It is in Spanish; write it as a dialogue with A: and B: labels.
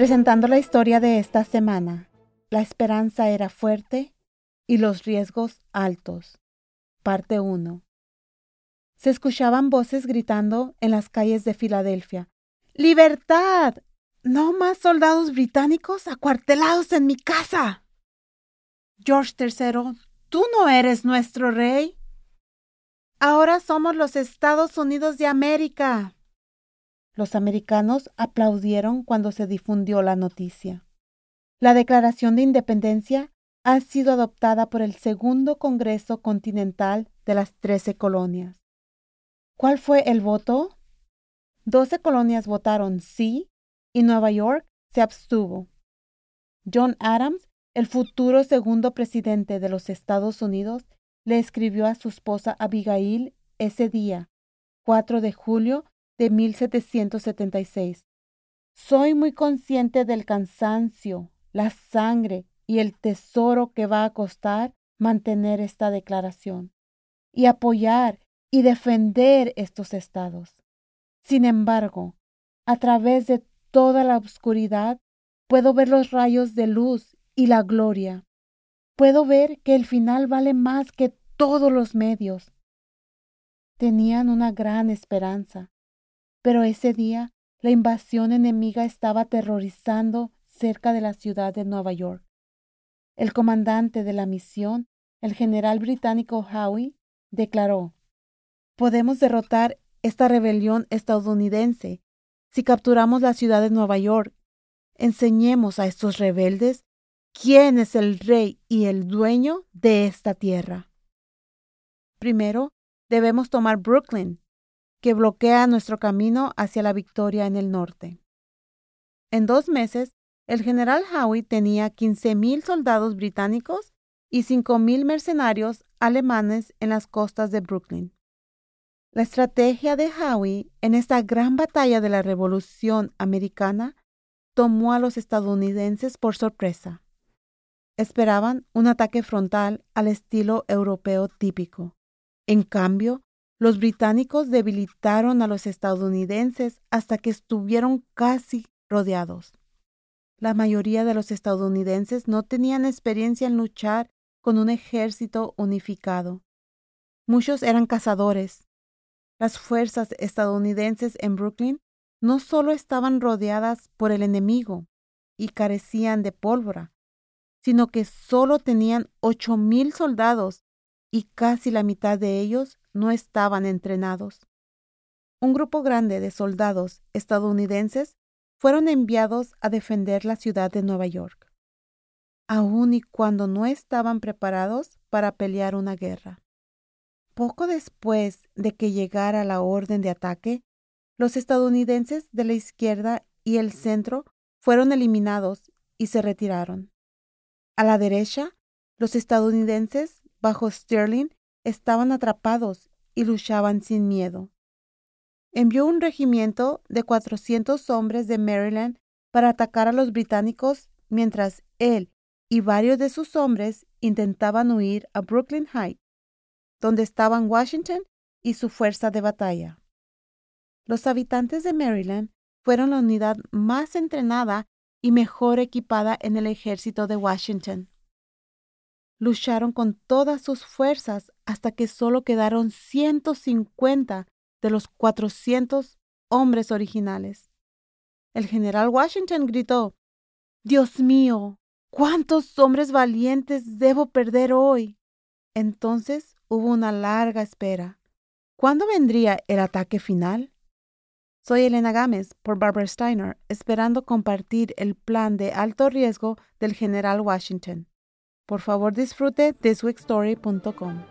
A: Presentando la historia de esta semana, la esperanza era fuerte y los riesgos altos. Parte 1. Se escuchaban voces gritando en las calles de Filadelfia. ¡Libertad! No más soldados británicos acuartelados en mi casa. George III, tú no eres nuestro rey. Ahora somos los Estados Unidos de América. Los americanos aplaudieron cuando se difundió la noticia. La Declaración de Independencia ha sido adoptada por el Segundo Congreso Continental de las Trece Colonias. ¿Cuál fue el voto? Doce colonias votaron sí y Nueva York se abstuvo. John Adams, el futuro segundo presidente de los Estados Unidos, le escribió a su esposa Abigail ese día, 4 de julio de 1776. Soy muy consciente del cansancio, la sangre y el tesoro que va a costar mantener esta declaración y apoyar y defender estos estados. Sin embargo, a través de toda la oscuridad puedo ver los rayos de luz y la gloria. Puedo ver que el final vale más que todos los medios. Tenían una gran esperanza, pero ese día la invasión enemiga estaba aterrorizando cerca de la ciudad de Nueva York. El comandante de la misión, el general británico Howe, declaró Podemos derrotar esta rebelión estadounidense si capturamos la ciudad de Nueva York. Enseñemos a estos rebeldes quién es el rey y el dueño de esta tierra. Primero, debemos tomar Brooklyn, que bloquea nuestro camino hacia la victoria en el norte. En dos meses, el general Howe tenía 15.000 soldados británicos y 5.000 mercenarios alemanes en las costas de Brooklyn. La estrategia de Howe en esta gran batalla de la Revolución Americana tomó a los estadounidenses por sorpresa. Esperaban un ataque frontal al estilo europeo típico. En cambio, los británicos debilitaron a los estadounidenses hasta que estuvieron casi rodeados. La mayoría de los estadounidenses no tenían experiencia en luchar con un ejército unificado. Muchos eran cazadores. Las fuerzas estadounidenses en Brooklyn no solo estaban rodeadas por el enemigo y carecían de pólvora, sino que solo tenían ocho mil soldados y casi la mitad de ellos no estaban entrenados. Un grupo grande de soldados estadounidenses fueron enviados a defender la ciudad de Nueva York, aun y cuando no estaban preparados para pelear una guerra. Poco después de que llegara la orden de ataque, los estadounidenses de la izquierda y el centro fueron eliminados y se retiraron. A la derecha, los estadounidenses bajo Sterling estaban atrapados y luchaban sin miedo envió un regimiento de 400 hombres de Maryland para atacar a los británicos mientras él y varios de sus hombres intentaban huir a Brooklyn Heights, donde estaban Washington y su fuerza de batalla. Los habitantes de Maryland fueron la unidad más entrenada y mejor equipada en el ejército de Washington. Lucharon con todas sus fuerzas hasta que solo quedaron 150 de los 400 hombres originales. El general Washington gritó, Dios mío, ¿cuántos hombres valientes debo perder hoy? Entonces hubo una larga espera. ¿Cuándo vendría el ataque final? Soy Elena Gámez por Barbara Steiner, esperando compartir el plan de alto riesgo del general Washington. Por favor disfrute de swickstory.com.